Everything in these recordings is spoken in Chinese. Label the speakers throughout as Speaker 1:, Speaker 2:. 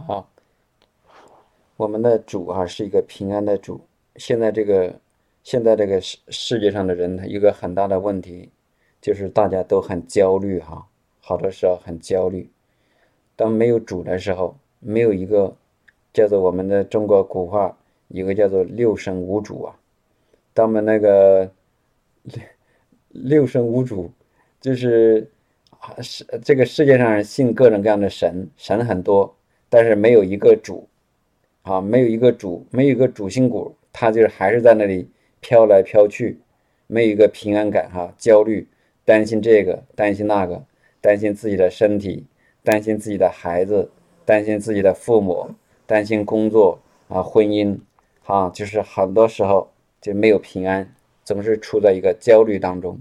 Speaker 1: 好，我们的主啊是一个平安的主。现在这个，现在这个世世界上的人，他一个很大的问题就是大家都很焦虑哈，好多时候很焦虑。当没有主的时候，没有一个叫做我们的中国古话，一个叫做六神无主啊。当我们那个 六神无主，就是世这个世界上信各种各样的神，神很多，但是没有一个主啊，没有一个主，没有一个主心骨，他就是还是在那里飘来飘去，没有一个平安感哈，焦虑，担心这个，担心那个，担心自己的身体，担心自己的孩子，担心自己的父母，担心工作啊，婚姻啊，就是很多时候就没有平安。总是处在一个焦虑当中，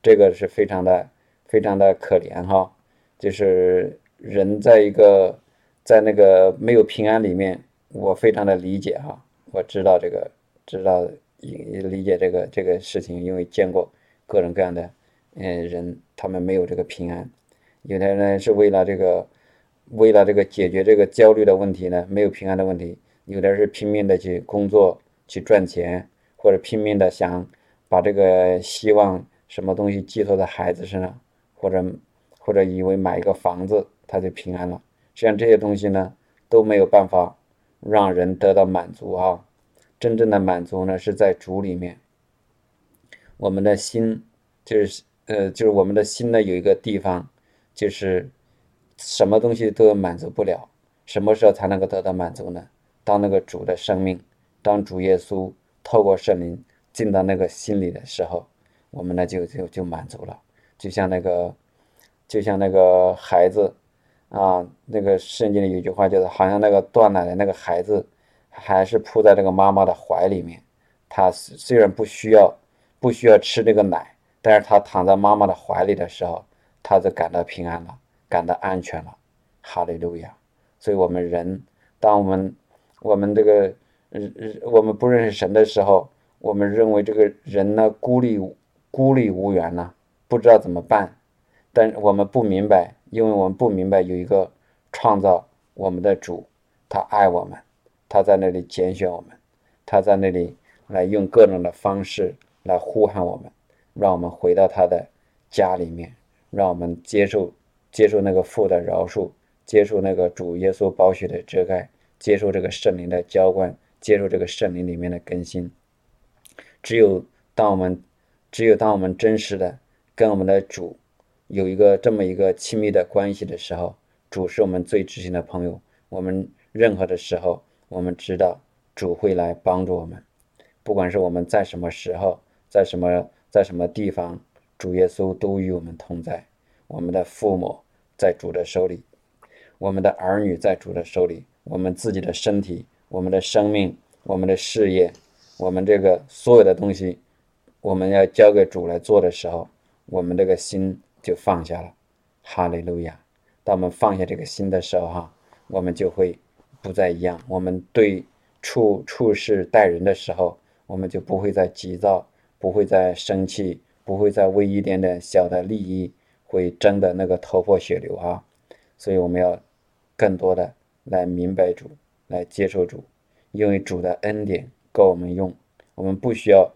Speaker 1: 这个是非常的、非常的可怜哈。就是人在一个在那个没有平安里面，我非常的理解哈。我知道这个，知道理解这个这个事情，因为见过各种各样的嗯人，他们没有这个平安。有的人是为了这个，为了这个解决这个焦虑的问题呢，没有平安的问题。有的是拼命的去工作去赚钱。或者拼命的想把这个希望什么东西寄托在孩子身上，或者或者以为买一个房子他就平安了，实际上这些东西呢都没有办法让人得到满足啊！真正的满足呢是在主里面。我们的心就是呃就是我们的心呢有一个地方就是什么东西都满足不了，什么时候才能够得到满足呢？当那个主的生命，当主耶稣。透过圣灵进到那个心里的时候，我们呢就就就满足了，就像那个，就像那个孩子，啊，那个圣经里有句话叫做，好像那个断奶的那个孩子，还是扑在这个妈妈的怀里面，他虽然不需要不需要吃这个奶，但是他躺在妈妈的怀里的时候，他就感到平安了，感到安全了，哈利路亚。所以，我们人，当我们我们这个。日日，我们不认识神的时候，我们认为这个人呢孤立孤立无援呢，不知道怎么办。但我们不明白，因为我们不明白有一个创造我们的主，他爱我们，他在那里拣选我们，他在那里来用各种的方式来呼喊我们，让我们回到他的家里面，让我们接受接受那个父的饶恕，接受那个主耶稣宝血的遮盖，接受这个圣灵的浇灌。接受这个圣灵里面的更新，只有当我们，只有当我们真实的跟我们的主有一个这么一个亲密的关系的时候，主是我们最知心的朋友。我们任何的时候，我们知道主会来帮助我们，不管是我们在什么时候，在什么在什么地方，主耶稣都与我们同在。我们的父母在主的手里，我们的儿女在主的手里，我们自己的身体。我们的生命，我们的事业，我们这个所有的东西，我们要交给主来做的时候，我们这个心就放下了。哈利路亚！当我们放下这个心的时候，哈，我们就会不再一样。我们对处处事待人的时候，我们就不会再急躁，不会再生气，不会再为一点点小的利益会争得那个头破血流啊！所以我们要更多的来明白主。来接受主，因为主的恩典够我们用，我们不需要，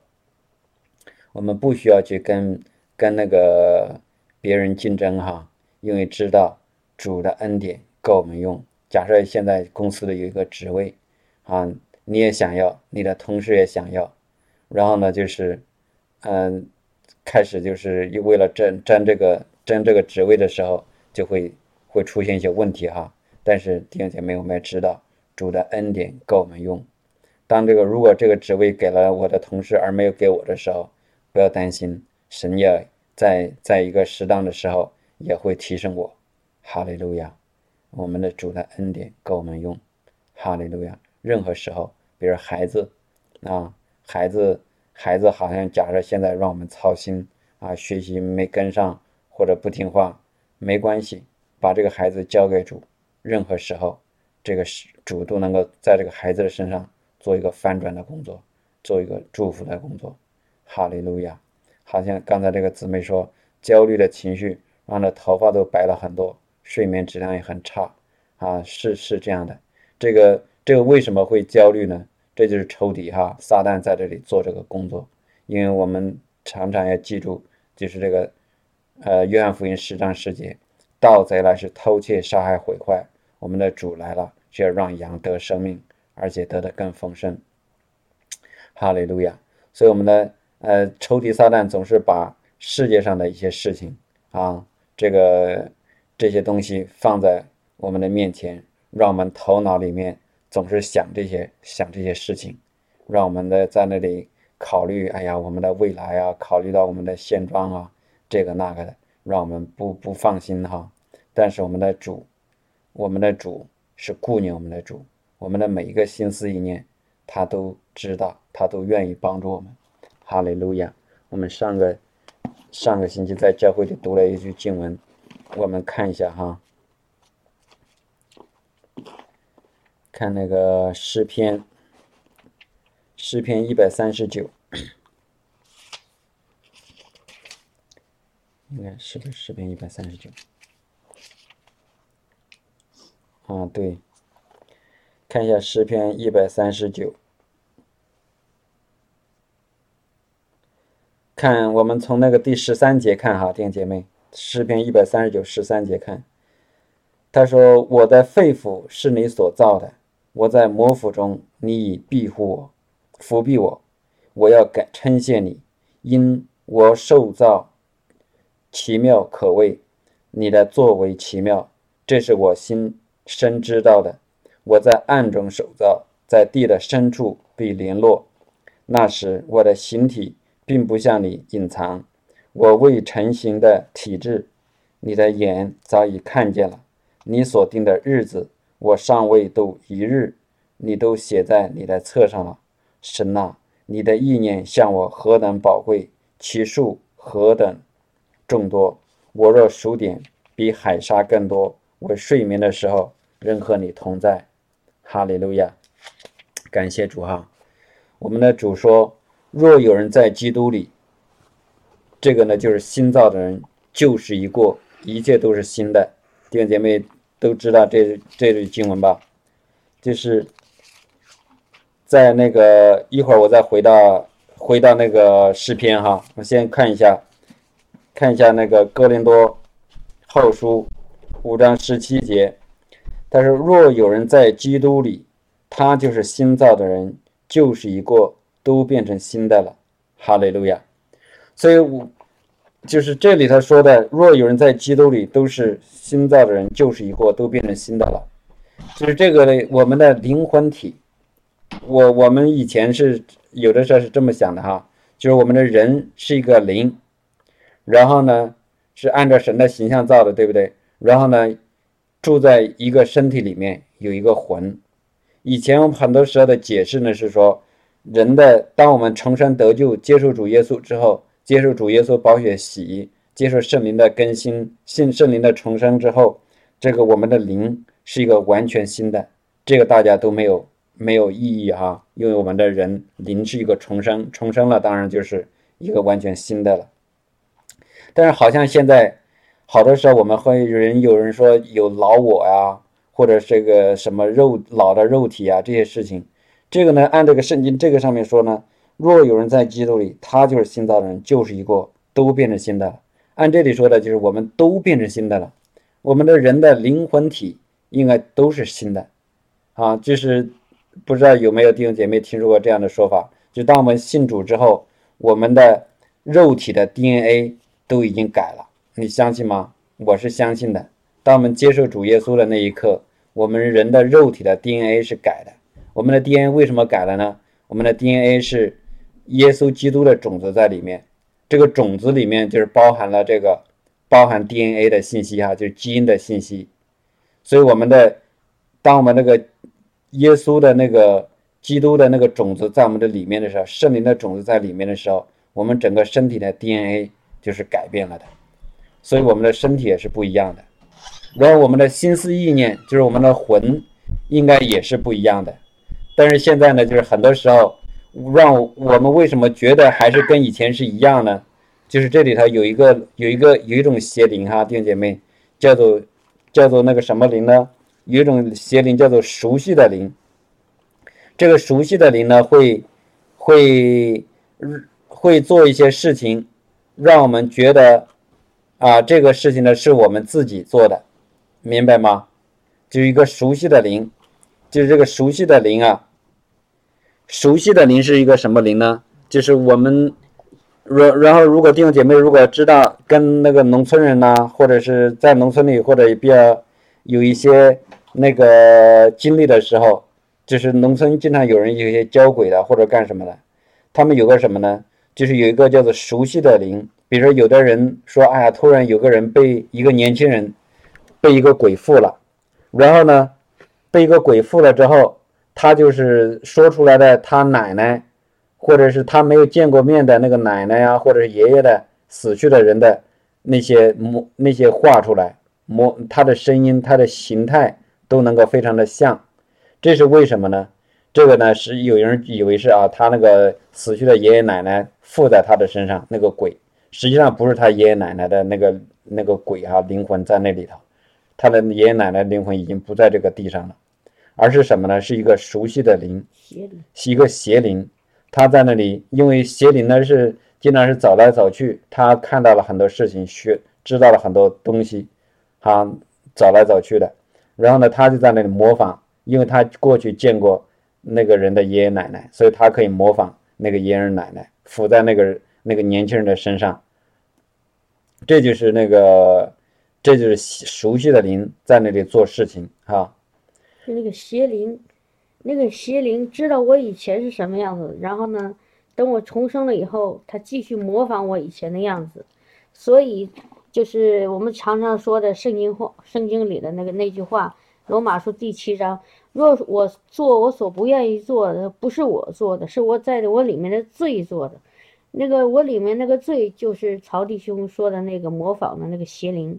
Speaker 1: 我们不需要去跟跟那个别人竞争哈，因为知道主的恩典够我们用。假设现在公司里有一个职位，啊，你也想要，你的同事也想要，然后呢，就是，嗯，开始就是又为了争争这个争这个职位的时候，就会会出现一些问题哈。但是弟兄姐妹，我们也知道。主的恩典够我们用。当这个如果这个职位给了我的同事而没有给我的时候，不要担心，神也在在一个适当的时候也会提升我。哈利路亚！我们的主的恩典够我们用。哈利路亚！任何时候，比如孩子啊，孩子孩子好像假设现在让我们操心啊，学习没跟上或者不听话，没关系，把这个孩子交给主。任何时候。这个是主都能够在这个孩子的身上做一个翻转的工作，做一个祝福的工作。哈利路亚！好像刚才这个姊妹说，焦虑的情绪让她头发都白了很多，睡眠质量也很差。啊，是是这样的。这个这个为什么会焦虑呢？这就是仇敌哈，撒旦在这里做这个工作。因为我们常常要记住，就是这个，呃，约翰福音十章十节，盗贼来是偷窃、杀害、毁坏。我们的主来了，是要让羊得生命，而且得的更丰盛。哈利路亚。所以我们的呃仇敌撒旦总是把世界上的一些事情啊，这个这些东西放在我们的面前，让我们头脑里面总是想这些想这些事情，让我们的在那里考虑，哎呀，我们的未来啊，考虑到我们的现状啊，这个那个的，让我们不不放心哈。但是我们的主，我们的主是顾念我们的主，我们的每一个心思意念，他都知道。他都愿意帮助我们，哈利路亚！我们上个上个星期在教会里读了一句经文，我们看一下哈，看那个诗篇，诗篇一百三十九，应该是不是诗篇一百三十九？啊，对，看一下诗篇一百三十九。看，我们从那个第十三节看哈，弟兄姐妹，诗篇一百三十九十三节看，他说：“我的肺腑是你所造的，我在魔府中，你已庇护我，扶庇我，我要感称谢你，因我受造奇妙可畏，你的作为奇妙，这是我心深知道的。我在暗中受造，在地的深处被联络，那时我的形体。”并不向你隐藏，我未成形的体质，你的眼早已看见了。你所定的日子，我尚未度一日，你都写在你的册上了。神呐，你的意念向我何等宝贵，其数何等众多。我若数点，比海沙更多。我睡眠的时候，仍和你同在。哈利路亚，感谢主哈。我们的主说。若有人在基督里，这个呢就是新造的人，旧事已过，一切都是新的。弟兄姐妹都知道这这句经文吧？就是在那个一会儿我再回到回到那个诗篇哈，我先看一下看一下那个哥林多后书五章十七节，他说：若有人在基督里，他就是新造的人，旧事已过。都变成新的了，哈利路亚！所以，我就是这里头说的，若有人在基督里，都是新造的人，旧事已过，都变成新的了。就是这个呢，我们的灵魂体，我我们以前是有的时候是这么想的哈，就是我们的人是一个灵，然后呢是按照神的形象造的，对不对？然后呢住在一个身体里面有一个魂。以前很多时候的解释呢是说。人的，当我们重生得救、接受主耶稣之后，接受主耶稣宝血洗，接受圣灵的更新、信圣灵的重生之后，这个我们的灵是一个完全新的。这个大家都没有没有异议哈，因为我们的人灵是一个重生，重生了当然就是一个完全新的了。但是好像现在好多时候我们会有人有人说有老我呀，或者这个什么肉老的肉体啊这些事情。这个呢，按这个圣经这个上面说呢，若有人在基督里，他就是新造的人，就是一个都变成新的了。按这里说的，就是我们都变成新的了。我们的人的灵魂体应该都是新的，啊，就是不知道有没有弟兄姐妹听说过这样的说法？就当我们信主之后，我们的肉体的 DNA 都已经改了，你相信吗？我是相信的。当我们接受主耶稣的那一刻，我们人的肉体的 DNA 是改的。我们的 DNA 为什么改了呢？我们的 DNA 是耶稣基督的种子在里面，这个种子里面就是包含了这个包含 DNA 的信息哈，就是基因的信息。所以我们的当我们那个耶稣的那个基督的那个种子在我们的里面的时候，圣灵的种子在里面的时候，我们整个身体的 DNA 就是改变了的，所以我们的身体也是不一样的。然后我们的心思意念，就是我们的魂，应该也是不一样的。但是现在呢，就是很多时候，让我们为什么觉得还是跟以前是一样呢？就是这里头有一个有一个有一种邪灵哈，弟兄姐妹，叫做叫做那个什么灵呢？有一种邪灵叫做熟悉的灵。这个熟悉的灵呢，会会会做一些事情，让我们觉得啊，这个事情呢是我们自己做的，明白吗？就一个熟悉的灵，就是这个熟悉的灵啊。熟悉的灵是一个什么灵呢？就是我们，然然后如果弟兄姐妹如果知道跟那个农村人呐，或者是在农村里或者比较有一些那个经历的时候，就是农村经常有人有一些交鬼的或者干什么的，他们有个什么呢？就是有一个叫做熟悉的灵，比如说有的人说，哎呀，突然有个人被一个年轻人被一个鬼附了，然后呢，被一个鬼附了之后，他就是说出来的他奶奶。或者是他没有见过面的那个奶奶呀，或者是爷爷的死去的人的那些模那些画出来模，他的声音、他的形态都能够非常的像，这是为什么呢？这个呢是有人以为是啊，他那个死去的爷爷奶奶附在他的身上那个鬼，实际上不是他爷爷奶奶的那个那个鬼哈灵魂在那里头，他的爷爷奶奶灵魂已经不在这个地上了，而是什么呢？是一个熟悉的灵，是一个邪灵。他在那里，因为邪灵呢是经常是走来走去，他看到了很多事情，学知道了很多东西，他走来走去的。然后呢，他就在那里模仿，因为他过去见过那个人的爷爷奶奶，所以他可以模仿那个爷爷奶奶附在那个那个年轻人的身上。这就是那个，这就是熟悉的灵在那里做事情，哈。
Speaker 2: 就那个邪灵。那个邪灵知道我以前是什么样子，然后呢，等我重生了以后，他继续模仿我以前的样子，所以就是我们常常说的圣经话，圣经里的那个那句话，《罗马书》第七章：若我做我所不愿意做的，不是我做的，是我在我里面的罪做的。那个我里面那个罪，就是曹弟兄说的那个模仿的那个邪灵，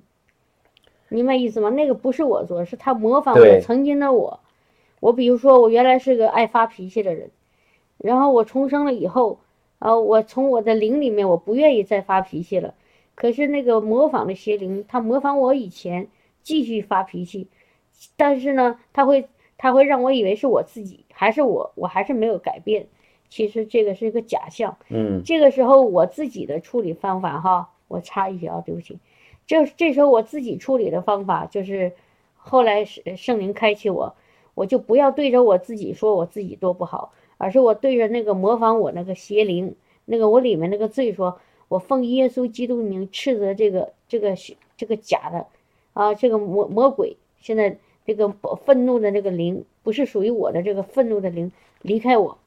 Speaker 2: 明白意思吗？那个不是我做，是他模仿我曾经的我。我比如说，我原来是个爱发脾气的人，然后我重生了以后，呃，我从我的灵里面，我不愿意再发脾气了。可是那个模仿的邪灵，他模仿我以前继续发脾气，但是呢，他会他会让我以为是我自己，还是我，我还是没有改变。其实这个是一个假象。
Speaker 1: 嗯。
Speaker 2: 这个时候我自己的处理方法哈，我插一句啊，对不起。这这时候我自己处理的方法就是，后来圣圣灵开启我。我就不要对着我自己说我自己多不好，而是我对着那个模仿我那个邪灵，那个我里面那个罪说，我奉耶稣基督名斥责这个这个这个假的，啊，这个魔魔鬼，现在这个愤怒的那个灵不是属于我的，这个愤怒的灵离开我，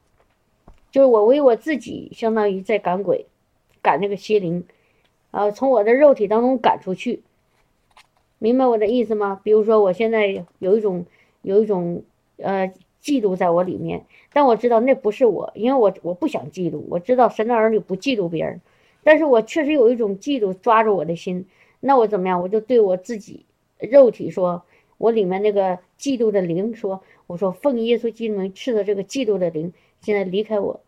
Speaker 2: 就是我为我自己相当于在赶鬼，赶那个邪灵，啊，从我的肉体当中赶出去，明白我的意思吗？比如说我现在有一种。有一种呃嫉妒在我里面，但我知道那不是我，因为我我不想嫉妒。我知道神的儿女不嫉妒别人，但是我确实有一种嫉妒抓住我的心。那我怎么样？我就对我自己肉体说，我里面那个嫉妒的灵说，我说奉耶稣基督名斥责这个嫉妒的灵，现在离开我。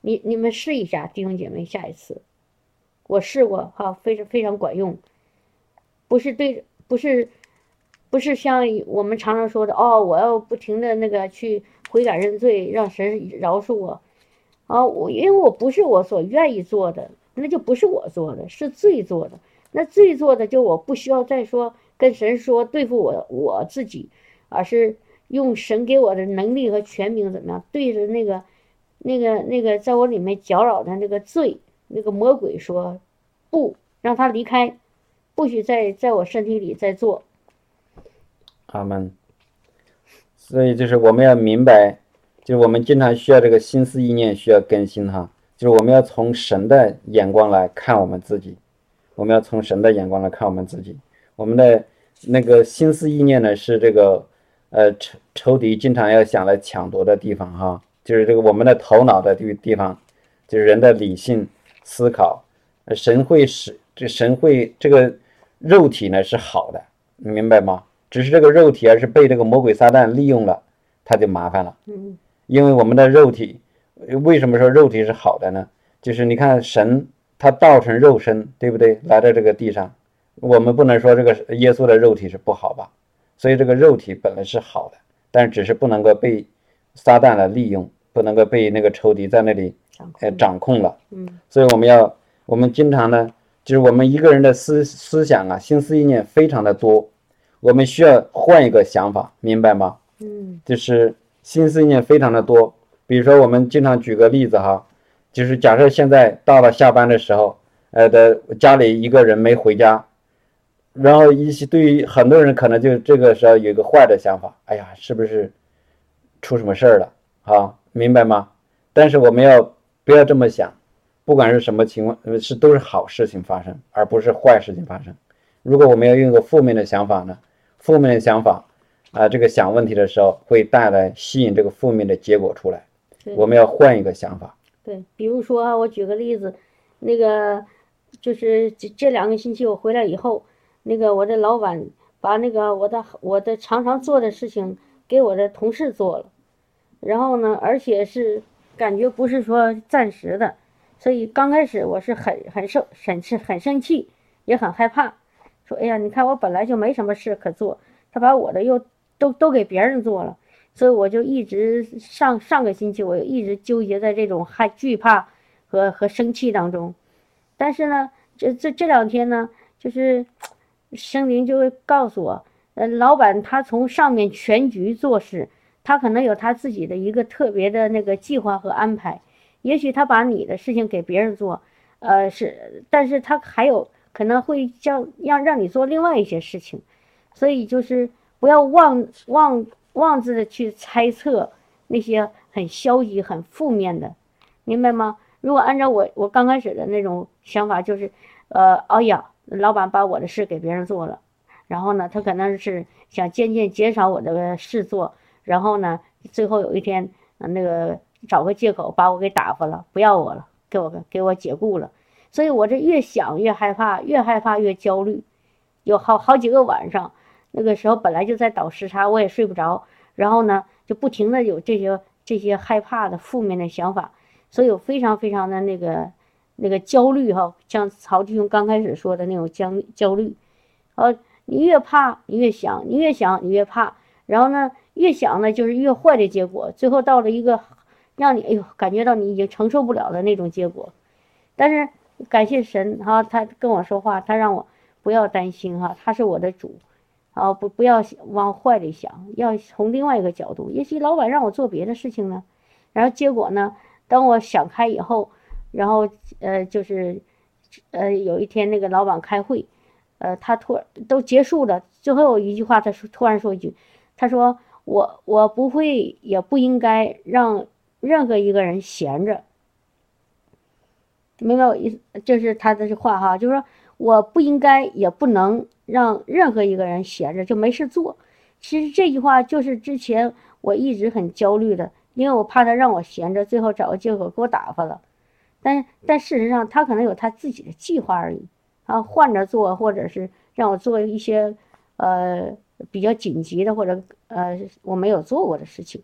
Speaker 2: 你你们试一下，弟兄姐妹，下一次我试过哈，非常非常管用，不是对不是。不是像我们常常说的哦，我要不停的那个去悔改认罪，让神饶恕我，啊，我因为我不是我所愿意做的，那就不是我做的，是罪做的。那罪做的就我不需要再说跟神说对付我我自己，而是用神给我的能力和权柄怎么样对着那个那个那个在我里面搅扰的那个罪那个魔鬼说不让他离开，不许在在我身体里再做。
Speaker 1: 阿门，所以就是我们要明白，就是我们经常需要这个心思意念需要更新哈，就是我们要从神的眼光来看我们自己，我们要从神的眼光来看我们自己，我们的那个心思意念呢是这个呃仇仇敌经常要想来抢夺的地方哈，就是这个我们的头脑的这个地方，就是人的理性思考，神会使这神会这个肉体呢是好的，你明白吗？只是这个肉体，而是被这个魔鬼撒旦利用了，他就麻烦了。
Speaker 2: 嗯，
Speaker 1: 因为我们的肉体，为什么说肉体是好的呢？就是你看神他道成肉身，对不对？来到这个地上，我们不能说这个耶稣的肉体是不好吧？所以这个肉体本来是好的，但是只是不能够被撒旦来利用，不能够被那个仇敌在那里呃掌控了。
Speaker 2: 嗯
Speaker 1: 所以我们要，我们经常呢，就是我们一个人的思思想啊，心思意念非常的多，我们需要换一个想法，明白吗？
Speaker 2: 嗯
Speaker 1: 就是心思意念非常的多。比如说，我们经常举个例子哈，就是假设现在到了下班的时候，呃的家里一个人没回家，然后一些对于很多人可能就这个时候有一个坏的想法，哎呀，是不是出什么事儿了啊？明白吗？但是我们要不要这么想？不管是什么情况，呃是都是好事情发生，而不是坏事情发生。如果我们要用一个负面的想法呢？负面的想法啊，这个想问题的时候会带来吸引这个负面的结果出来。我们要换一个想法。
Speaker 2: 对，比如说啊，我举个例子，那个就是这这两个星期我回来以后，那个我的老板把那个我的我的常常做的事情给我的同事做了，然后呢，而且是感觉不是说暂时的，所以刚开始我是很很受很是很生气，也很害怕，说哎呀，你看我本来就没什么事可做，他把我的又都都给别人做了。所以我就一直上上个星期，我一直纠结在这种害惧怕和和生气当中。但是呢，这这这两天呢，就是 生灵就会告诉我，呃，老板他从上面全局做事，他可能有他自己的一个特别的那个计划和安排。也许他把你的事情给别人做，呃，是，但是他还有可能会叫让让你做另外一些事情。所以就是不要妄妄。妄自的去猜测那些很消极、很负面的，明白吗？如果按照我我刚开始的那种想法，就是，呃，哎呀，老板把我的事给别人做了，然后呢，他可能是想渐渐减少我的事做，然后呢，最后有一天，那个找个借口把我给打发了，不要我了，给我给我解雇了，所以我这越想越害怕，越害怕越焦虑，有好好几个晚上。那个时候本来就在倒时差，我也睡不着，然后呢，就不停的有这些这些害怕的负面的想法，所以我非常非常的那个那个焦虑哈，像曹弟兄刚开始说的那种焦焦虑，呃，你越怕你越想，你越想你越怕，然后呢，越想呢就是越坏的结果，最后到了一个让你哎呦感觉到你已经承受不了的那种结果，但是感谢神哈，他跟我说话，他让我不要担心哈，他是我的主。啊，不不要往坏里想，要从另外一个角度。也许老板让我做别的事情呢，然后结果呢，当我想开以后，然后呃，就是呃，有一天那个老板开会，呃，他突然都结束了，最后一句话，他说突然说一句，他说我我不会也不应该让任何一个人闲着，明白我意思？这是他的这话哈，就是说我不应该也不能。让任何一个人闲着就没事做，其实这句话就是之前我一直很焦虑的，因为我怕他让我闲着，最后找个借口给我打发了。但但事实上他可能有他自己的计划而已，啊，换着做，或者是让我做一些呃比较紧急的或者呃我没有做过的事情。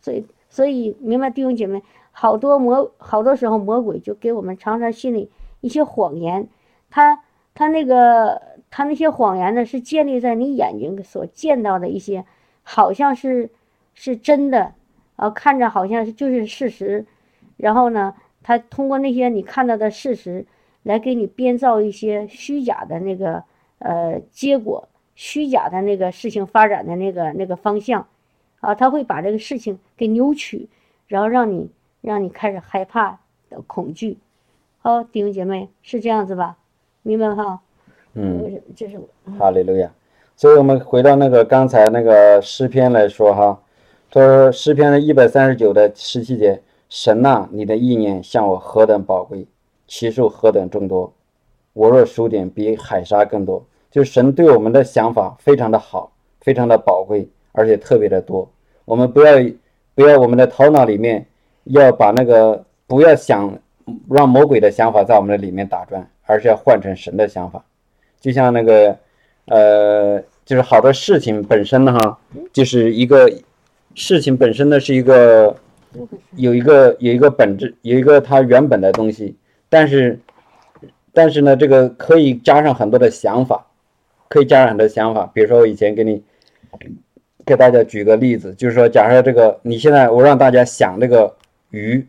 Speaker 2: 所以所以明白弟兄姐妹，好多魔好多时候魔鬼就给我们常常心里一些谎言，他他那个。他那些谎言呢，是建立在你眼睛所见到的一些，好像是是真的，啊，看着好像是就是事实，然后呢，他通过那些你看到的事实来给你编造一些虚假的那个呃结果，虚假的那个事情发展的那个那个方向，啊，他会把这个事情给扭曲，然后让你让你开始害怕的恐惧，好，弟兄姐妹是这样子吧？明白哈？
Speaker 1: 嗯，
Speaker 2: 这是
Speaker 1: 哈利路亚。所以，我们回到那个刚才那个诗篇来说哈，他说诗篇的一百三十九的十七节，神呐，你的意念向我何等宝贵，其数何等众多，我若数点，比海沙更多。就神对我们的想法非常的好，非常的宝贵，而且特别的多。我们不要不要我们的头脑里面要把那个不要想让魔鬼的想法在我们的里面打转，而是要换成神的想法。就像那个，呃，就是好的事情本身呢，哈，就是一个事情本身呢是一个有一个有一个本质，有一个它原本的东西，但是但是呢，这个可以加上很多的想法，可以加上很多想法。比如说我以前给你给大家举个例子，就是说，假设这个你现在我让大家想这个鱼，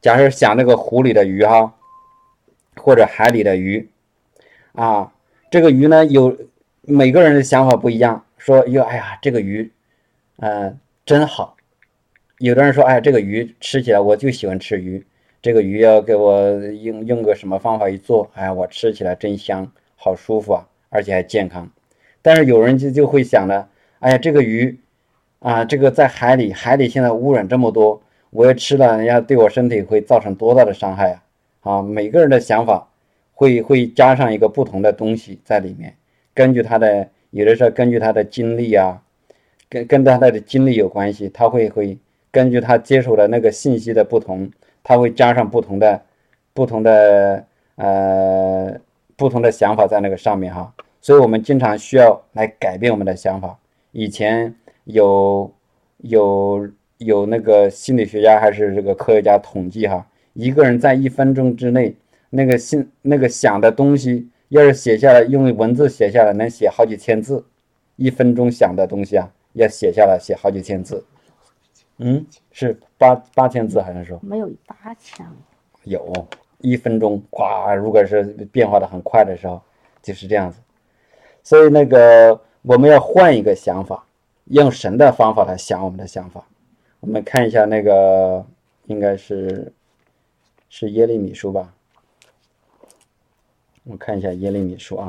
Speaker 1: 假设想这个湖里的鱼哈，或者海里的鱼啊，这个鱼呢有每个人的想法不一样，说哟，哎呀，这个鱼，嗯，真好。有的人说，哎，这个鱼吃起来我就喜欢吃鱼，这个鱼要给我用用个什么方法一做，哎，我吃起来真香，好舒服啊，而且还健康。但是有人就就会想呢。哎呀，这个鱼啊，这个在海里，海里现在污染这么多，我要吃了，人家对我身体会造成多大的伤害啊！啊，每个人的想法会会加上一个不同的东西在里面，根据他的，有的时候根据他的经历啊，跟跟他的经历有关系，他会会根据他接受的那个信息的不同，他会加上不同的不同的呃不同的想法在那个上面哈，所以我们经常需要来改变我们的想法。以前有有有那个心理学家还是这个科学家统计哈，一个人在一分钟之内，那个心那个想的东西，要是写下来，用文字写下来，能写好几千字。一分钟想的东西啊，要写下来，写好几千字。嗯，是八八千字还是说？
Speaker 2: 没有八千。
Speaker 1: 有一分钟，咵，如果是变化的很快的时候，就是这样子。所以那个。我们要换一个想法，用神的方法来想我们的想法。我们看一下那个，应该是是耶利米书吧？我看一下耶利米书啊，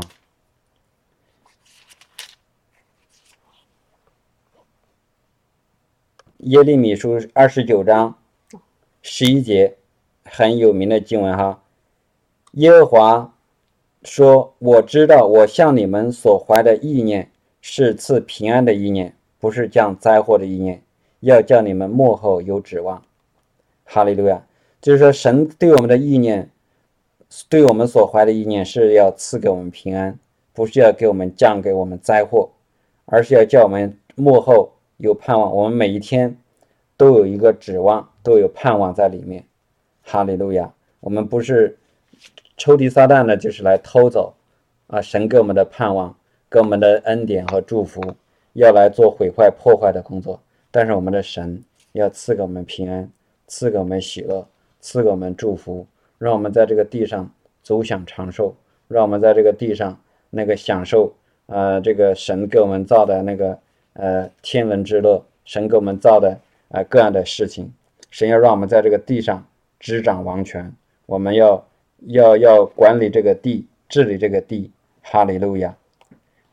Speaker 1: 耶利米书二十九章十一节，很有名的经文哈。耶和华说：“我知道我向你们所怀的意念。”是赐平安的意念，不是降灾祸的意念，要叫你们幕后有指望。哈利路亚！就是说，神对我们的意念，对我们所怀的意念，是要赐给我们平安，不是要给我们降给我们灾祸，而是要叫我们幕后有盼望。我们每一天都有一个指望，都有盼望在里面。哈利路亚！我们不是抽屉撒旦呢，就是来偷走啊！神给我们的盼望。给我们的恩典和祝福，要来做毁坏破坏的工作，但是我们的神要赐给我们平安，赐给我们喜乐，赐给我们祝福，让我们在这个地上走享长寿，让我们在这个地上那个享受，呃，这个神给我们造的那个呃天伦之乐，神给我们造的呃各样的事情，神要让我们在这个地上执掌王权，我们要要要管理这个地，治理这个地，哈利路亚。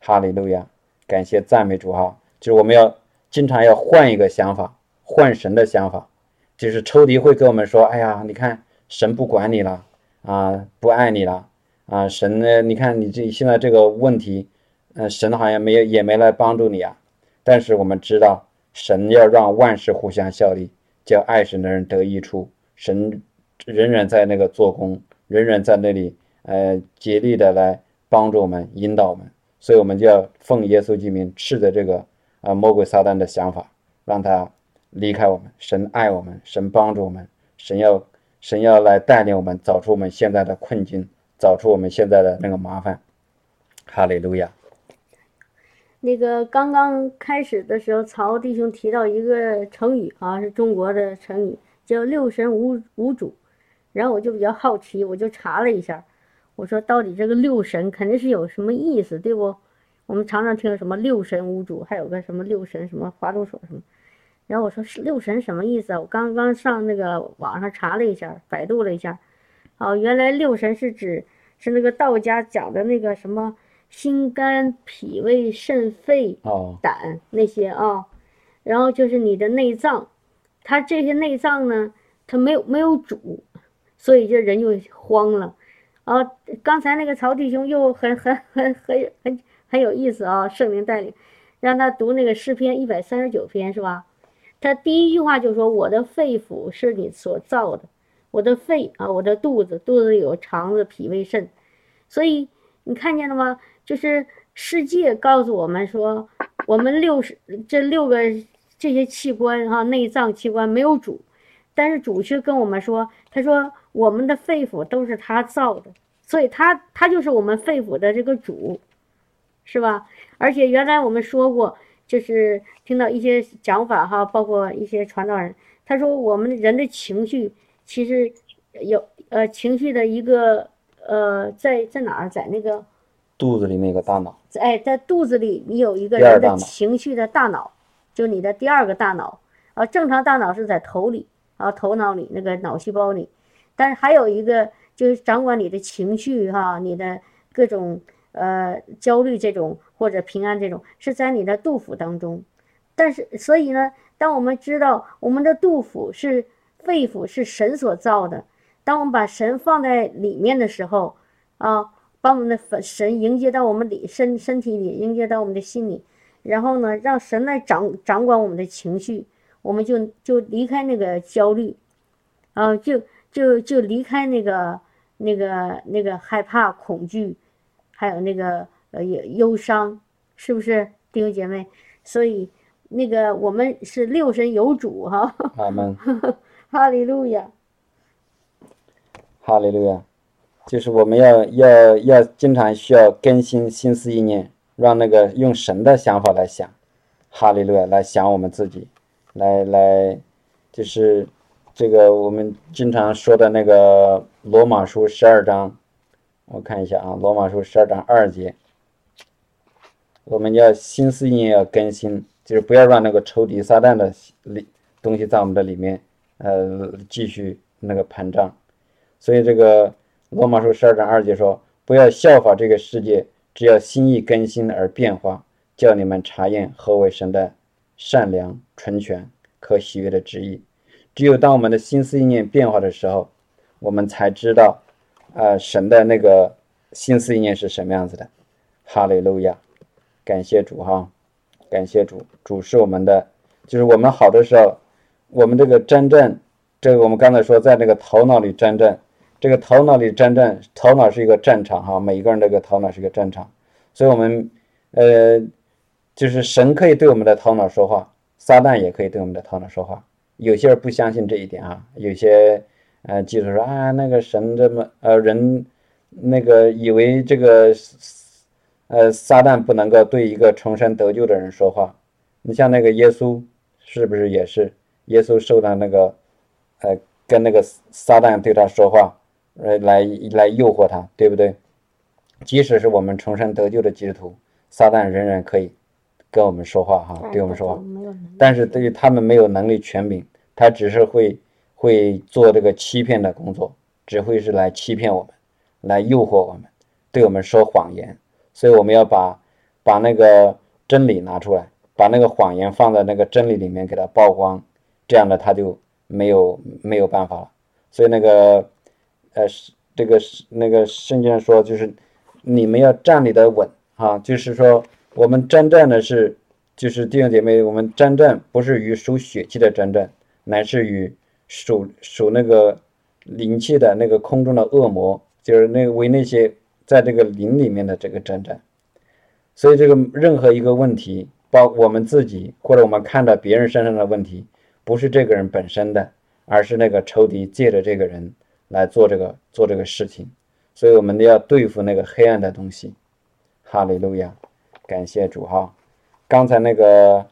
Speaker 1: 哈利路亚，感谢赞美主哈！就是我们要经常要换一个想法，换神的想法。就是抽离会跟我们说：“哎呀，你看神不管你了啊，不爱你了啊！神呢？你看你这现在这个问题，嗯，神好像没有也没来帮助你啊。但是我们知道，神要让万事互相效力，叫爱神的人得益处。神仍然在那个做工，仍然在那里，呃，竭力的来帮助我们，引导我们。”所以，我们就要奉耶稣之名斥责这个啊魔鬼撒旦的想法，让他离开我们。神爱我们，神帮助我们，神要神要来带领我们走出我们现在的困境，走出我们现在的那个麻烦。哈利路亚。
Speaker 2: 那个刚刚开始的时候，曹弟兄提到一个成语啊，是中国的成语，叫“六神无无主”。然后我就比较好奇，我就查了一下。我说，到底这个六神肯定是有什么意思，对不？我们常常听什么六神无主，还有个什么六神什么花露水什么。然后我说是六神什么意思啊？我刚刚上那个网上查了一下，百度了一下，哦，原来六神是指是那个道家讲的那个什么心肝脾胃肾肺胆那些啊，然后就是你的内脏，它这些内脏呢，它没有没有主，所以这人就慌了。啊，刚才那个曹弟兄又很很很很很很有意思啊！圣灵带领，让他读那个诗篇一百三十九篇是吧？他第一句话就说：“我的肺腑是你所造的，我的肺啊，我的肚子，肚子有肠子、脾胃、肾。”所以你看见了吗？就是世界告诉我们说，我们六十这六个这些器官哈，内脏器官没有主，但是主却跟我们说，他说。我们的肺腑都是他造的，所以他他就是我们肺腑的这个主，是吧？而且原来我们说过，就是听到一些讲法哈，包括一些传道人，他说我们人的情绪其实有呃情绪的一个呃在在哪儿，在那个
Speaker 1: 肚子里面有个大脑，
Speaker 2: 哎，在肚子里你有一个人的情绪的大脑，就你的第二个大脑啊，正常大脑是在头里啊，头脑里那个脑细胞里，但是还有一个就是掌管你的情绪哈，你的各种呃焦虑这种或者平安这种是在你的杜甫当中，但是所以呢，当我们知道我们的杜甫是肺腑是神所造的，当我们把神放在里面的时候啊。把我们的神迎接到我们里身身体里，迎接到我们的心里，然后呢，让神来掌掌管我们的情绪，我们就就离开那个焦虑，啊，就就就离开那个那个那个害怕、恐惧，还有那个呃忧忧伤，是不是弟兄姐妹？所以那个我们是六神有主哈，
Speaker 1: 阿门，
Speaker 2: 哈利路亚，
Speaker 1: 哈利路亚。就是我们要要要经常需要更新心思意念，让那个用神的想法来想，哈利路亚来想我们自己，来来，就是这个我们经常说的那个罗马书十二章，我看一下啊，罗马书十二章二节，我们要心思意念要更新，就是不要让那个仇敌撒旦的里东西在我们的里面，呃，继续那个膨胀，所以这个。罗马书十二章二节说：“不要效法这个世界，只要心意更新而变化，叫你们查验何为神的善良、纯全、可喜悦的旨意。只有当我们的心思意念变化的时候，我们才知道，呃，神的那个心思意念是什么样子的。”哈利路亚，感谢主哈，感谢主，主是我们的，就是我们好的时候，我们这个真正，这个我们刚才说在那个头脑里真正。这个头脑里真正，头脑是一个战场哈，每一个人这个头脑是一个战场，所以我们，呃，就是神可以对我们的头脑说话，撒旦也可以对我们的头脑说话。有些人不相信这一点啊，有些呃记者说啊，那个神这么呃人，那个以为这个呃撒旦不能够对一个重生得救的人说话。你像那个耶稣，是不是也是耶稣受到那个呃跟那个撒旦对他说话？呃，来来诱惑他，对不对？即使是我们重生得救的基督徒，撒旦仍然可以跟我们说话，哈，对我们说话。但是对于他们没有能力、权柄，他只是会会做这个欺骗的工作，只会是来欺骗我们，来诱惑我们，对我们说谎言。所以我们要把把那个真理拿出来，把那个谎言放在那个真理里面给他曝光，这样的他就没有没有办法了。所以那个。呃，是这个是那个圣经说，就是你们要站立的稳啊，就是说我们真正的是，就是弟兄姐妹，我们真正不是与属血气的真正，乃是与属属那个灵气的那个空中的恶魔，就是那为那些在这个灵里面的这个真正。所以这个任何一个问题，包我们自己或者我们看到别人身上的问题，不是这个人本身的，而是那个仇敌借着这个人。来做这个做这个事情，所以我们要对付那个黑暗的东西。哈利路亚，感谢主哈。刚才那个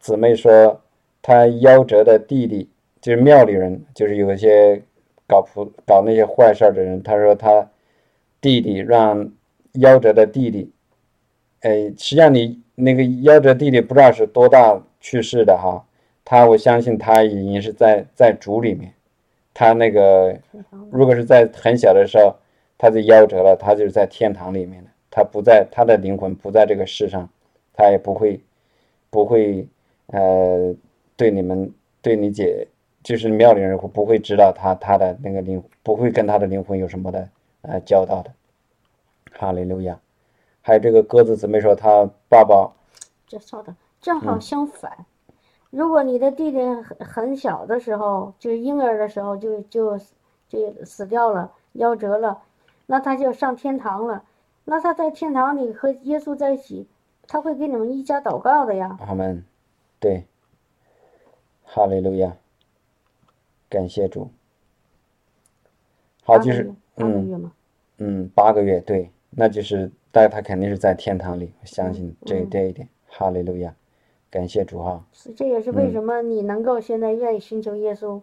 Speaker 1: 姊妹说，她夭折的弟弟就是庙里人，就是有一些搞普搞那些坏事的人。她说她弟弟让夭折的弟弟，哎，实际上你那个夭折弟弟不知道是多大去世的哈。他我相信他已经是在在主里面。他那个，如果是在很小的时候，他就夭折了，他就是在天堂里面的，他不在，他的灵魂不在这个世上，他也不会，不会，呃，对你们，对你姐，就是庙里人不会知道他他的那个灵，不会跟他的灵魂有什么的呃交道的。哈利路亚。还有这个鸽子姊妹说，他爸爸，
Speaker 2: 这稍等，正好相反。如果你的弟弟很很小的时候，就是婴儿的时候就就就死掉了，夭折了，那他就上天堂了。那他在天堂里和耶稣在一起，他会给你们一家祷告的呀。
Speaker 1: 阿门，对，哈利路亚，感谢主。好，就是嗯嗯，八个月，对，那就是，但他肯定是在天堂里，我相信这这一点。哈利路亚。感谢主哈。
Speaker 2: 是，这也是为什么你能够现在愿意寻求耶稣。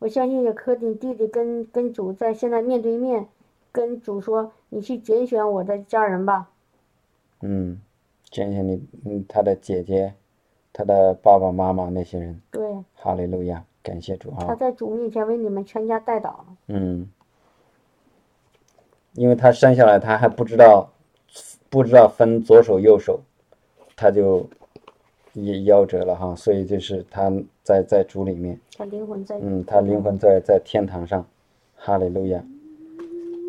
Speaker 2: 我相信也可你弟弟跟跟主在现在面对面，跟主说：“你去拣选我的家人吧。
Speaker 1: 嗯，拣选你，嗯，他的姐姐，他的爸爸妈妈那些人。”
Speaker 2: 对，
Speaker 1: 哈利路亚，感谢主啊。
Speaker 2: 他在主面前为你们全家代祷。
Speaker 1: 嗯，因为他生下来他还不知道，不知道分左手右手，他就也夭折了哈，所以就是他在在主里面，
Speaker 2: 他灵魂在。
Speaker 1: 嗯，他灵魂在在天堂上，哈利路亚，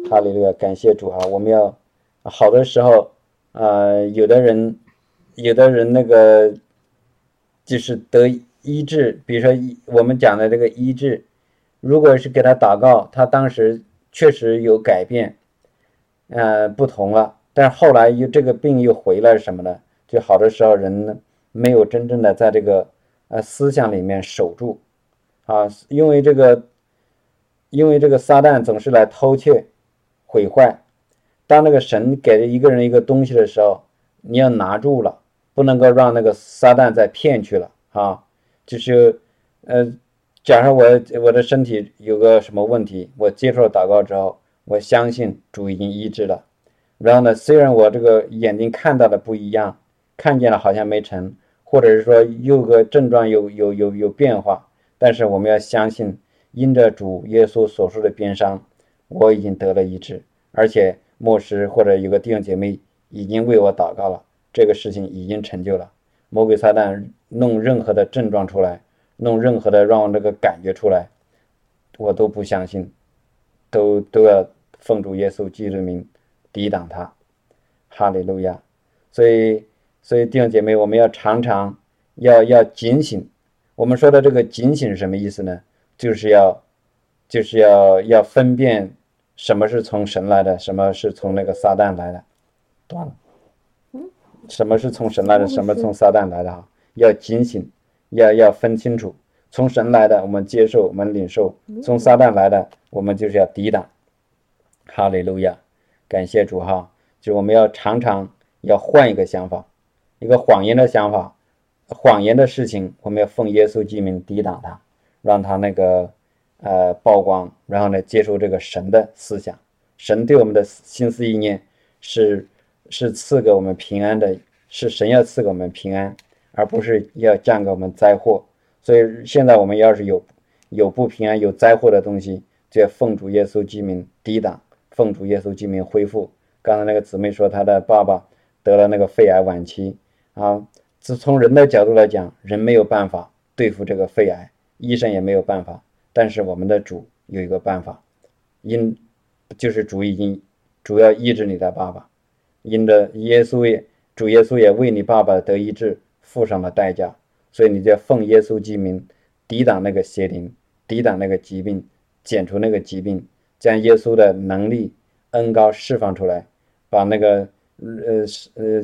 Speaker 1: 哈利路亚，感谢主啊！我们要好的时候，呃，有的人，有的人那个就是得医治，比如说我们讲的这个医治，如果是给他祷告，他当时确实有改变，呃，不同了，但是后来又这个病又回来什么的，就好的时候人呢没有真正的在这个呃思想里面守住，啊，因为这个，因为这个撒旦总是来偷窃、毁坏。当那个神给了一个人一个东西的时候，你要拿住了，不能够让那个撒旦再骗去了啊。就是，呃，假如我我的身体有个什么问题，我接受了祷告之后，我相信主已经医治了。然后呢，虽然我这个眼睛看到的不一样，看见了好像没成，或者是说有个症状有有有有变化，但是我们要相信，因着主耶稣所说的边伤，我已经得了医治，而且牧师或者有个弟兄姐妹已经为我祷告了，这个事情已经成就了。魔鬼撒旦弄任何的症状出来，弄任何的让我这个感觉出来，我都不相信，都都要奉主耶稣基督名抵挡他。哈利路亚！所以，所以弟兄姐妹，我们要常常要要警醒。我们说的这个警醒什么意思呢？就是要就是要要分辨什么是从神来的，什么是从那个撒旦来的。断了。嗯什么是从神来的，什么从撒旦来的哈？要警醒，要要分清楚。从神来的，我们接受，我们领受；从撒旦来的，我们就是要抵挡。哈利路亚，感谢主哈！就我们要常常要换一个想法，一个谎言的想法，谎言的事情，我们要奉耶稣之名抵挡它，让它那个呃曝光，然后呢接受这个神的思想，神对我们的心思意念是是赐给我们平安的，是神要赐给我们平安，而不是要降给我们灾祸。所以现在我们要是有有不平安、有灾祸的东西，就要奉主耶稣之名抵挡，奉主耶稣之名恢复。刚才那个姊妹说，她的爸爸得了那个肺癌晚期啊。自从人的角度来讲，人没有办法对付这个肺癌，医生也没有办法。但是我们的主有一个办法，因就是主已经主要医治你的爸爸，因着耶稣也主耶稣也为你爸爸得医治付上了代价。所以你就要奉耶稣之名，抵挡那个邪灵，抵挡那个疾病，剪除那个疾病，将耶稣的能力、恩高释放出来，把那个呃呃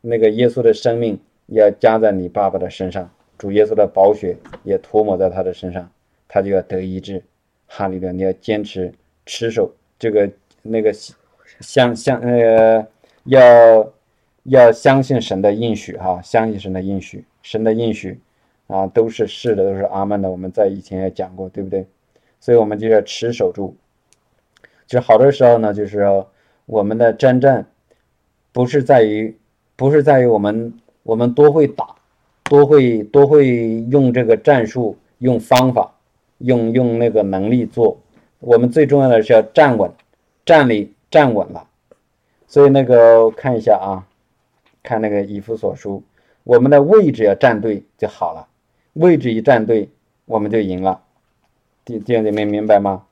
Speaker 1: 那个耶稣的生命要加在你爸爸的身上，主耶稣的宝血也涂抹在他的身上，他就要得医治。哈利德！你要坚持持守这个那个相相呃要要相信神的应许哈，相信神的应许。神的应许，啊，都是是的，都是阿门的。我们在以前也讲过，对不对？所以，我们就要持守住。就好多时候呢，就是我们的真正不是在于，不是在于我们我们多会打，多会多会用这个战术、用方法、用用那个能力做。我们最重要的是要站稳，站立站稳了。所以，那个看一下啊，看那个以弗所书。我们的位置要站对就好了，位置一站对，我们就赢了。弟弟兄姐妹明白吗？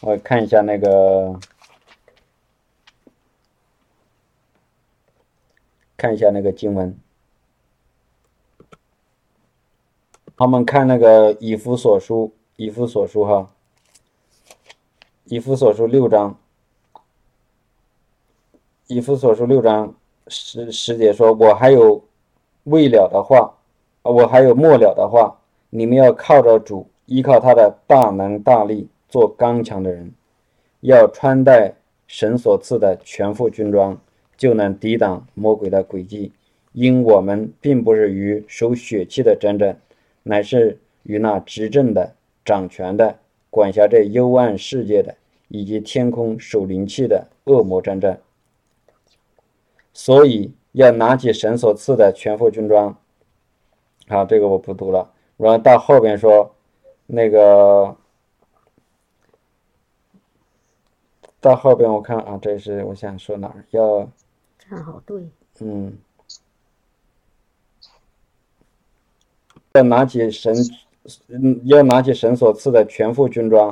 Speaker 1: 我看一下那个，看一下那个经文。我们看那个以弗所书，以弗所书哈，以弗所书六章，以弗所书六章。师师姐说：“我还有未了的话，我还有末了的话，你们要靠着主，依靠他的大能大力，做刚强的人，要穿戴神所赐的全副军装，就能抵挡魔鬼的诡计，因我们并不是与守血气的战争，乃是与那执政的、掌权的、管辖这幽暗世界的，以及天空守灵气的恶魔争战。所以要拿起神所赐的全副军装。好，这个我不读了。然后到后边说，那个到后边我看啊，这是我想说哪儿要
Speaker 2: 站好队。
Speaker 1: 嗯，要拿起神，嗯，要拿起神所赐的全副军装，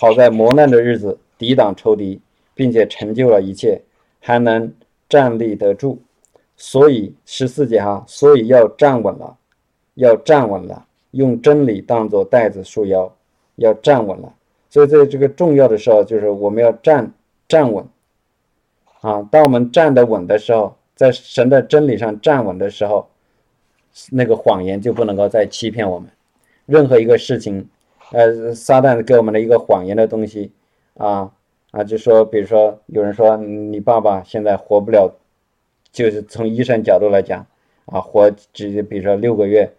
Speaker 1: 好在磨难的日子抵挡仇敌，并且成就了一切，还能站立得住。所以十四节哈，所以要站稳了，要站稳了，用真理当做带子束腰，要站稳了。所以在这个重要的时候，就是我们要站站稳啊。当我们站得稳的时候，在神的真理上站稳的时候，那个谎言就不能够再欺骗我们。任何一个事情，呃，撒旦给我们的一个谎言的东西啊啊，就说，比如说有人说你爸爸现在活不了。就是从医生角度来讲，啊，活只比如说六个月、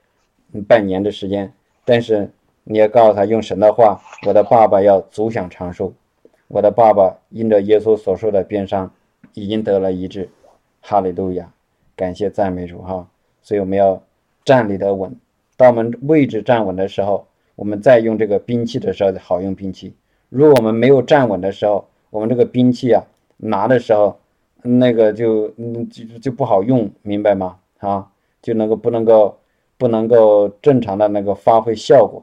Speaker 1: 半年的时间，但是你要告诉他用神的话，我的爸爸要足享长寿，我的爸爸因着耶稣所受的鞭伤，已经得了医治，哈利路亚，感谢赞美主哈，所以我们要站立得稳，当我们位置站稳的时候，我们再用这个兵器的时候好用兵器，如果我们没有站稳的时候，我们这个兵器啊拿的时候。那个就嗯就就不好用，明白吗？啊，就能够不能够不能够正常的那个发挥效果，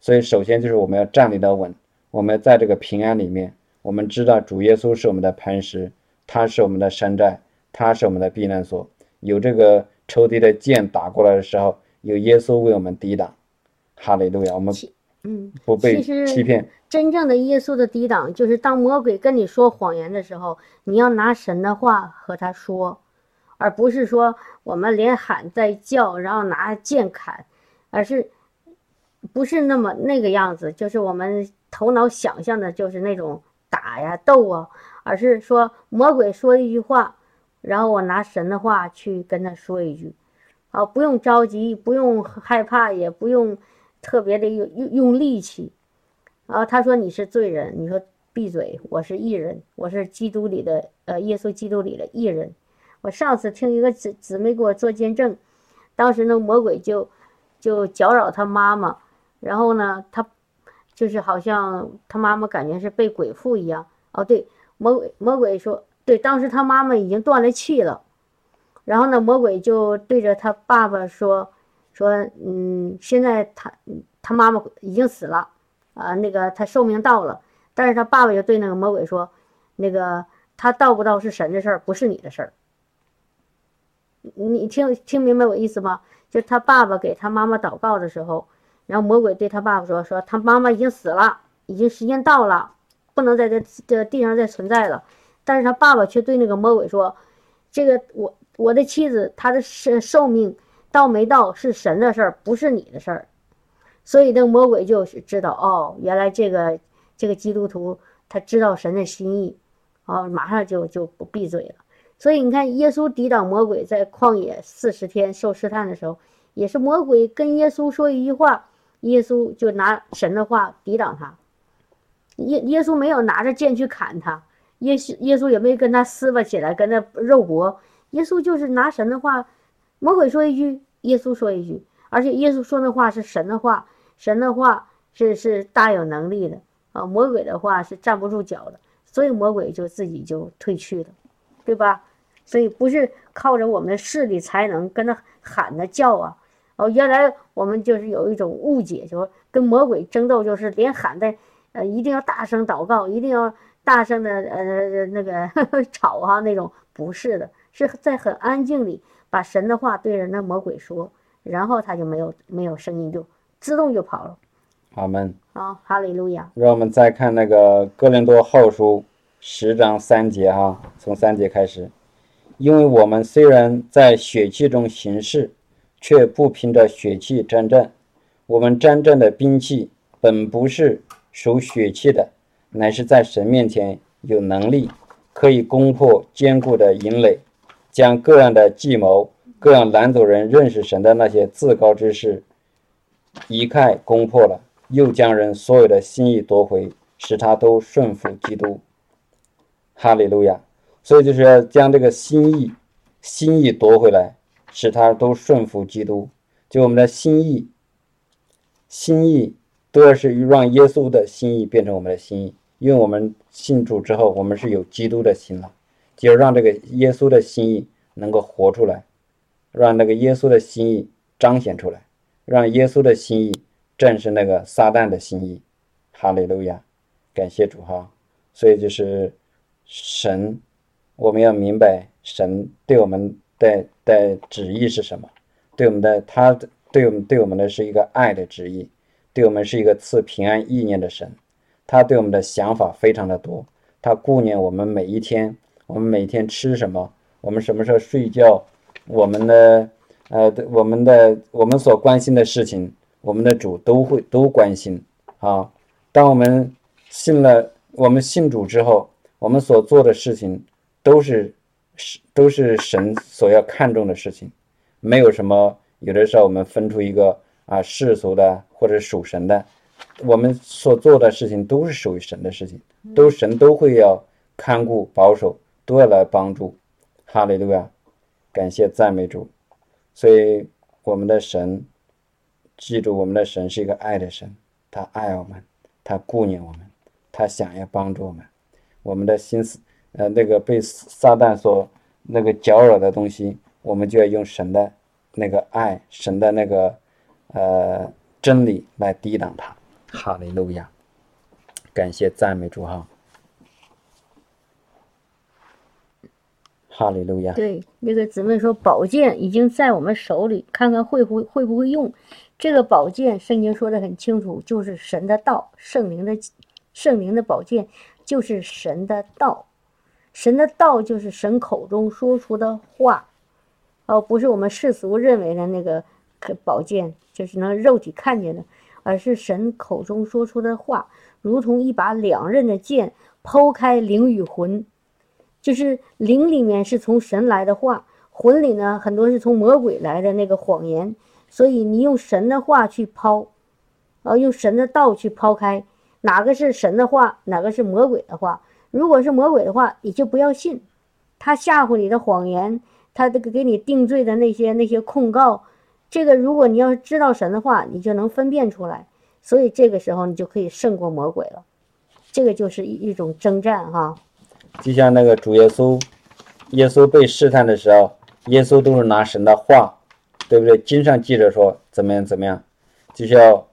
Speaker 1: 所以首先就是我们要站立的稳，我们在这个平安里面，我们知道主耶稣是我们的磐石，他是我们的山寨，他是我们的避难所，有这个仇敌的剑打过来的时候，有耶稣为我们抵挡，哈利路亚，我们
Speaker 2: 嗯
Speaker 1: 不被欺骗。
Speaker 2: 真正的耶稣的抵挡，就是当魔鬼跟你说谎言的时候，你要拿神的话和他说，而不是说我们连喊带叫，然后拿剑砍，而是不是那么那个样子，就是我们头脑想象的，就是那种打呀斗啊，而是说魔鬼说一句话，然后我拿神的话去跟他说一句，啊，不用着急，不用害怕，也不用特别的用用用力气。啊，他说你是罪人，你说闭嘴，我是义人，我是基督里的，呃，耶稣基督里的义人。我上次听一个姊姊妹给我做见证，当时那魔鬼就就搅扰他妈妈，然后呢，他就是好像他妈妈感觉是被鬼附一样。哦，对，魔鬼魔鬼说，对，当时他妈妈已经断了气了，然后呢，魔鬼就对着他爸爸说说，嗯，现在他他妈妈已经死了。啊，那个他寿命到了，但是他爸爸就对那个魔鬼说：“那个他到不到是神的事儿，不是你的事儿。”你听听明白我意思吗？就他爸爸给他妈妈祷告的时候，然后魔鬼对他爸爸说：“说他妈妈已经死了，已经时间到了，不能在这这地上再存在了。”但是他爸爸却对那个魔鬼说：“这个我我的妻子她的寿寿命到没到是神的事儿，不是你的事儿。”所以，那魔鬼就知道哦，原来这个这个基督徒他知道神的心意，哦，马上就就不闭嘴了。所以你看，耶稣抵挡魔鬼在旷野四十天受试探的时候，也是魔鬼跟耶稣说一句话，耶稣就拿神的话抵挡他。耶耶稣没有拿着剑去砍他，耶稣耶稣也没跟他撕巴起来，跟他肉搏。耶稣就是拿神的话，魔鬼说一句，耶稣说一句，而且耶稣说那话是神的话。神的话是是大有能力的啊，魔鬼的话是站不住脚的，所以魔鬼就自己就退去了，对吧？所以不是靠着我们的势力才能跟他喊的叫啊。哦，原来我们就是有一种误解，就是跟魔鬼争斗就是连喊带呃一定要大声祷告，一定要大声的呃那个 吵哈那种，不是的，是在很安静里把神的话对着那魔鬼说，然后他就没有没有声音就。自动就跑了。
Speaker 1: 阿门。
Speaker 2: 好，哈利路亚。
Speaker 1: 让我们再看那个哥林多后书十章三节哈，从三节开始。因为我们虽然在血气中行事，却不凭着血气征战。我们真正的兵器本不是属血气的，乃是在神面前有能力，可以攻破坚固的营垒，将各样的计谋各样拦阻人认识神的那些自高之事，一概攻破了，又将人所有的心意夺回，使他都顺服基督。哈利路亚！所以就是要将这个心意、心意夺回来，使他都顺服基督。就我们的心意、心意都要是让耶稣的心意变成我们的心意，因为我们信主之后，我们是有基督的心了，就让这个耶稣的心意能够活出来，让那个耶稣的心意彰显出来，让耶稣的心意战胜那个撒旦的心意。哈利路亚！感谢主哈！所以就是神，我们要明白神对我们的的旨意是什么。对我们的，他的对我们对我们的是一个爱的旨意，对我们是一个赐平安意念的神，他对我们的想法非常的多，他顾念我们每一天，我们每天吃什么，我们什么时候睡觉，我们的呃，我们的我们所关心的事情，我们的主都会都关心啊。当我们信了，我们信主之后，我们所做的事情都是是都是神所要看重的事情。没有什么，有的时候我们分出一个啊世俗的或者属神的，我们所做的事情都是属于神的事情，都神都会要看顾保守，都要来帮助。哈利路亚，感谢赞美主。所以我们的神，记住我们的神是一个爱的神，他爱我们，他顾念我们，他想要帮助我们。我们的心思，呃，那个被撒旦所那个搅扰的东西。我们就要用神的那个爱，神的那个呃真理来抵挡它。哈利路亚，感谢赞美主哈。哈利路亚。
Speaker 2: 对，那个姊妹说，宝剑已经在我们手里，看看会不会会不会用。这个宝剑，圣经说的很清楚，就是神的道，圣灵的圣灵的宝剑就是神的道，神的道就是神口中说出的话。哦，不是我们世俗认为的那个宝剑，就是能肉体看见的，而是神口中说出的话，如同一把两刃的剑，剖开灵与魂。就是灵里面是从神来的话，魂里呢很多是从魔鬼来的那个谎言。所以你用神的话去抛，啊，用神的道去抛开，哪个是神的话，哪个是魔鬼的话？如果是魔鬼的话，你就不要信，他吓唬你的谎言。他这个给你定罪的那些那些控告，这个如果你要是知道神的话，你就能分辨出来，所以这个时候你就可以胜过魔鬼了。这个就是一一种征战哈。
Speaker 1: 就像那个主耶稣，耶稣被试探的时候，耶稣都是拿神的话，对不对？经上记着说怎么样怎么样，就是要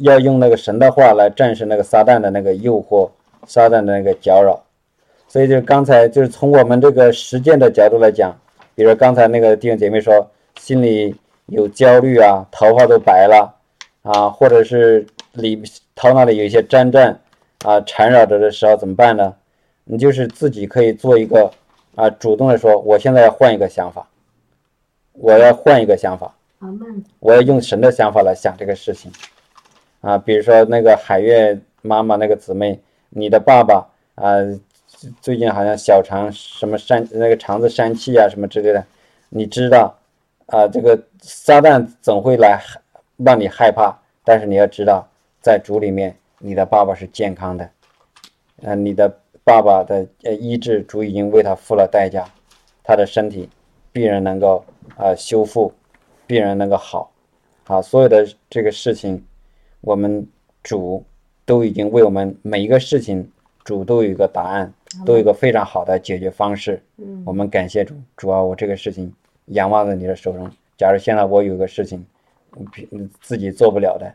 Speaker 1: 要用那个神的话来战胜那个撒旦的那个诱惑，撒旦的那个搅扰。所以就刚才就是从我们这个实践的角度来讲。比如刚才那个弟兄姐妹说心里有焦虑啊，头发都白了啊，或者是里头脑里有一些粘粘啊缠绕着的时候怎么办呢？你就是自己可以做一个啊，主动的说，我现在要换一个想法，我要换一个想法，我要用神的想法来想这个事情啊。比如说那个海月妈妈那个姊妹，你的爸爸啊。最近好像小肠什么疝那个肠子疝气啊什么之类的，你知道啊？这个撒旦总会来让你害怕，但是你要知道，在主里面，你的爸爸是健康的，呃，你的爸爸的呃医治主已经为他付了代价，他的身体必然能够啊修复，必然能够好，啊，所有的这个事情，我们主都已经为我们每一个事情，主都有一个答案。都有一个非常好的解决方式。嗯，我们感谢主，主啊，我这个事情仰望在你的手中。假如现在我有个事情，自己做不了的，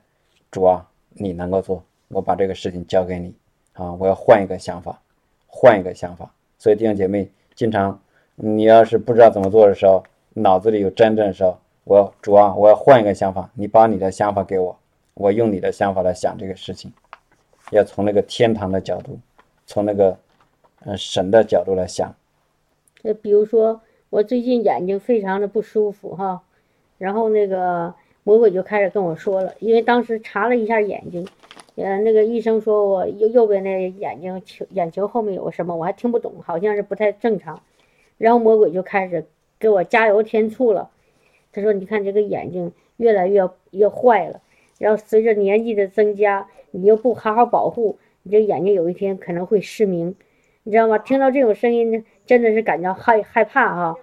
Speaker 1: 主啊，你能够做，我把这个事情交给你。啊，我要换一个想法，换一个想法。所以弟兄姐妹，经常你要是不知道怎么做的时候，脑子里有真正的时候，我要主啊，我要换一个想法，你把你的想法给我，我用你的想法来想这个事情，要从那个天堂的角度，从那个。嗯，神的角度来想，
Speaker 2: 就比如说我最近眼睛非常的不舒服哈，然后那个魔鬼就开始跟我说了，因为当时查了一下眼睛，呃，那个医生说我右右边那眼睛球眼球后面有什么，我还听不懂，好像是不太正常，然后魔鬼就开始给我加油添醋了，他说你看这个眼睛越来越越坏了，然后随着年纪的增加，你又不好好保护，你这眼睛有一天可能会失明，你知道吗？听到这种声音，真的是感到害害怕哈。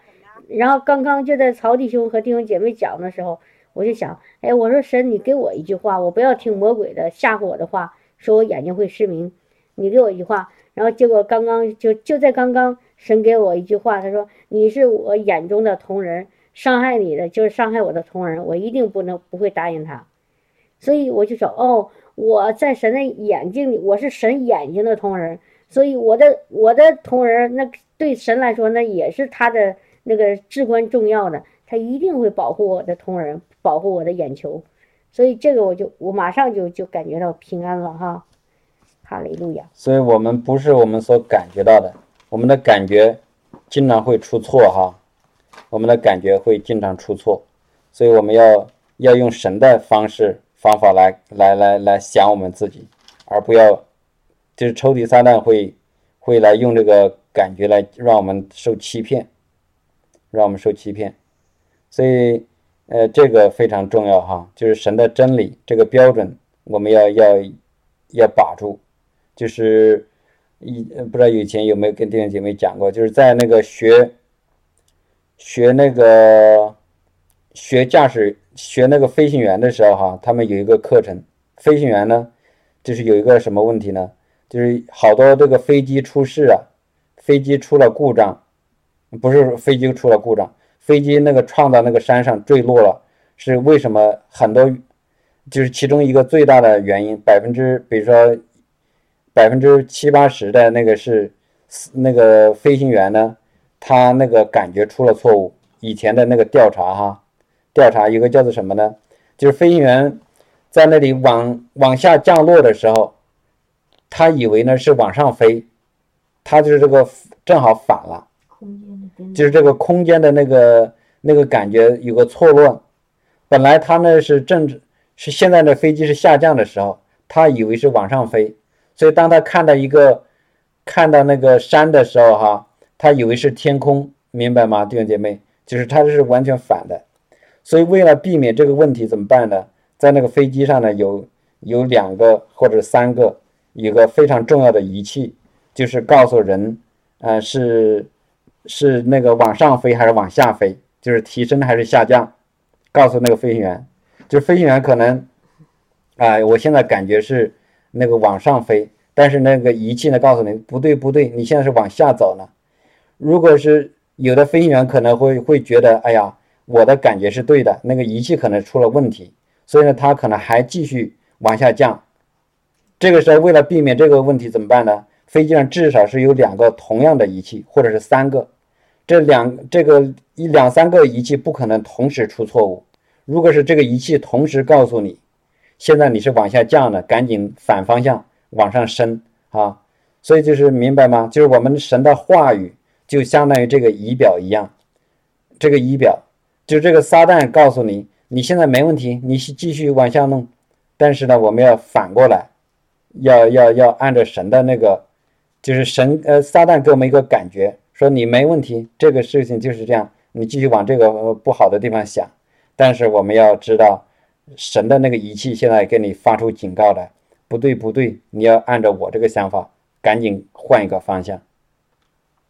Speaker 2: 然后刚刚就在曹弟兄和弟兄姐妹讲的时候，我就想，哎，我说神，你给我一句话，我不要听魔鬼的吓唬我的话，说我眼睛会失明，你给我一句话。然后结果刚刚就就在刚刚，神给我一句话，他说你是我眼中的同人，伤害你的就是伤害我的同人，我一定不能不会答应他。所以我就说，哦，我在神的眼睛里，我是神眼睛的同人，所以我的我的同人，那对神来说，那也是他的。那个至关重要的，他一定会保护我的同仁，保护我的眼球，所以这个我就我马上就就感觉到平安了哈，哈利路亚。
Speaker 1: 所以我们不是我们所感觉到的，我们的感觉经常会出错哈，我们的感觉会经常出错，所以我们要要用神的方式方法来来来来想我们自己，而不要就是抽屉撒旦会会来用这个感觉来让我们受欺骗。让我们受欺骗，所以，呃，这个非常重要哈，就是神的真理这个标准，我们要要要把住。就是一不知道以前有没有跟弟兄姐妹讲过，就是在那个学学那个学驾驶学那个飞行员的时候哈，他们有一个课程，飞行员呢，就是有一个什么问题呢？就是好多这个飞机出事啊，飞机出了故障。不是飞机出了故障，飞机那个撞到那个山上坠落了，是为什么？很多就是其中一个最大的原因，百分之比如说百分之七八十的那个是那个飞行员呢，他那个感觉出了错误。以前的那个调查哈，调查一个叫做什么呢？就是飞行员在那里往往下降落的时候，他以为呢是往上飞，他就是这个正好反了。就是这个空间的那个那个感觉有个错乱，本来他呢是正是现在的飞机是下降的时候，他以为是往上飞，所以当他看到一个看到那个山的时候，哈，他以为是天空，明白吗，弟兄姐妹？就是他是完全反的，所以为了避免这个问题怎么办呢？在那个飞机上呢有有两个或者三个一个非常重要的仪器，就是告诉人，呃是。是那个往上飞还是往下飞？就是提升还是下降？告诉那个飞行员，就飞行员可能，啊，我现在感觉是那个往上飞，但是那个仪器呢告诉你不对不对，你现在是往下走呢。如果是有的飞行员可能会会觉得，哎呀，我的感觉是对的，那个仪器可能出了问题，所以呢，他可能还继续往下降。这个时候为了避免这个问题怎么办呢？飞机上至少是有两个同样的仪器，或者是三个。这两这个一两三个仪器不可能同时出错误。如果是这个仪器同时告诉你，现在你是往下降的，赶紧反方向往上升啊！所以就是明白吗？就是我们神的话语就相当于这个仪表一样，这个仪表就这个撒旦告诉你，你现在没问题，你继续往下弄。但是呢，我们要反过来，要要要按照神的那个，就是神呃撒旦给我们一个感觉。说你没问题，这个事情就是这样，你继续往这个不好的地方想。但是我们要知道，神的那个仪器现在给你发出警告了，不对不对，你要按照我这个想法，赶紧换一个方向。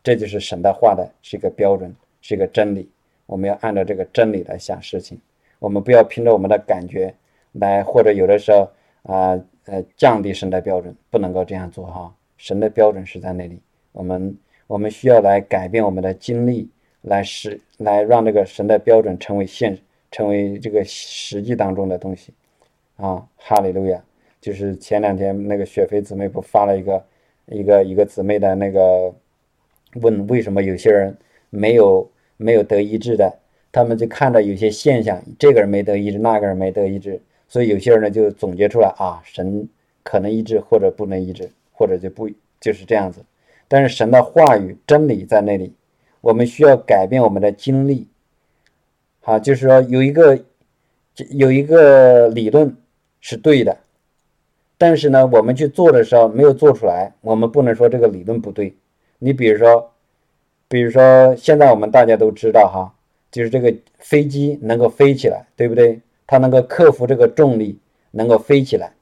Speaker 1: 这就是神的话的是一个标准，是一个真理。我们要按照这个真理来想事情，我们不要凭着我们的感觉来，或者有的时候啊呃降低神的标准，不能够这样做哈。神的标准是在那里，我们。我们需要来改变我们的经历，来使来让这个神的标准成为现，成为这个实际当中的东西，啊，哈利路亚！就是前两天那个雪飞姊妹不发了一个一个一个姊妹的那个问为什么有些人没有没有得医治的，他们就看到有些现象，这个人没得医治，那个人没得医治，所以有些人呢就总结出来啊，神可能医治或者不能医治，或者就不就是这样子。但是神的话语真理在那里，我们需要改变我们的经历。好，就是说有一个有一个理论是对的，但是呢，我们去做的时候没有做出来，我们不能说这个理论不对。你比如说，比如说现在我们大家都知道哈，就是这个飞机能够飞起来，对不对？它能够克服这个重力，能够飞起来，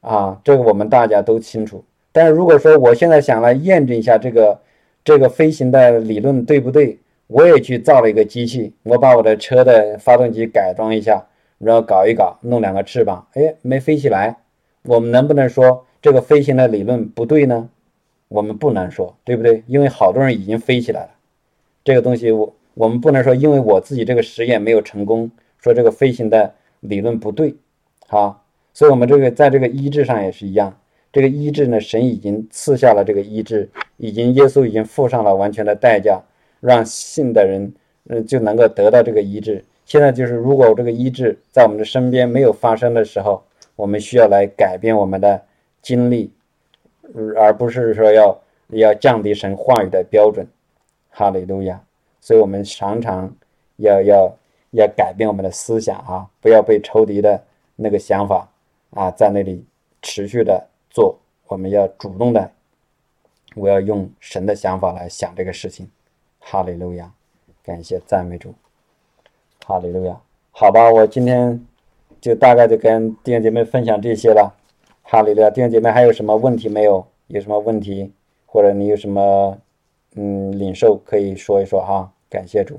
Speaker 1: 啊，这个我们大家都清楚。但是如果说我现在想来验证一下这个这个飞行的理论对不对，我也去造了一个机器，我把我的车的发动机改装一下，然后搞一搞，弄两个翅膀，哎，没飞起来。我们能不能说这个飞行的理论不对呢？我们不能说，对不对？因为好多人已经飞起来了。这个东西我我们不能说，因为我自己这个实验没有成功，说这个飞行的理论不对，好。所以，我们这个在这个医治上也是一样，这个医治呢，神已经赐下了这个医治，已经耶稣已经付上了完全的代价，让信的人嗯就能够得到这个医治。现在就是，如果这个医治在我们的身边没有发生的时候，我们需要来改变我们的经历。而不是说要要降低神话语的标准，哈利路亚！所以我们常常要要要改变我们的思想啊，不要被仇敌的那个想法啊在那里持续的做。我们要主动的，我要用神的想法来想这个事情，哈利路亚！感谢赞美主，哈利路亚！好吧，我今天就大概就跟弟兄姐妹分享这些了。哈利路亚，弟兄姐妹，还有什么问题没有？有什么问题，或者你有什么嗯领受，可以说一说哈。感谢主。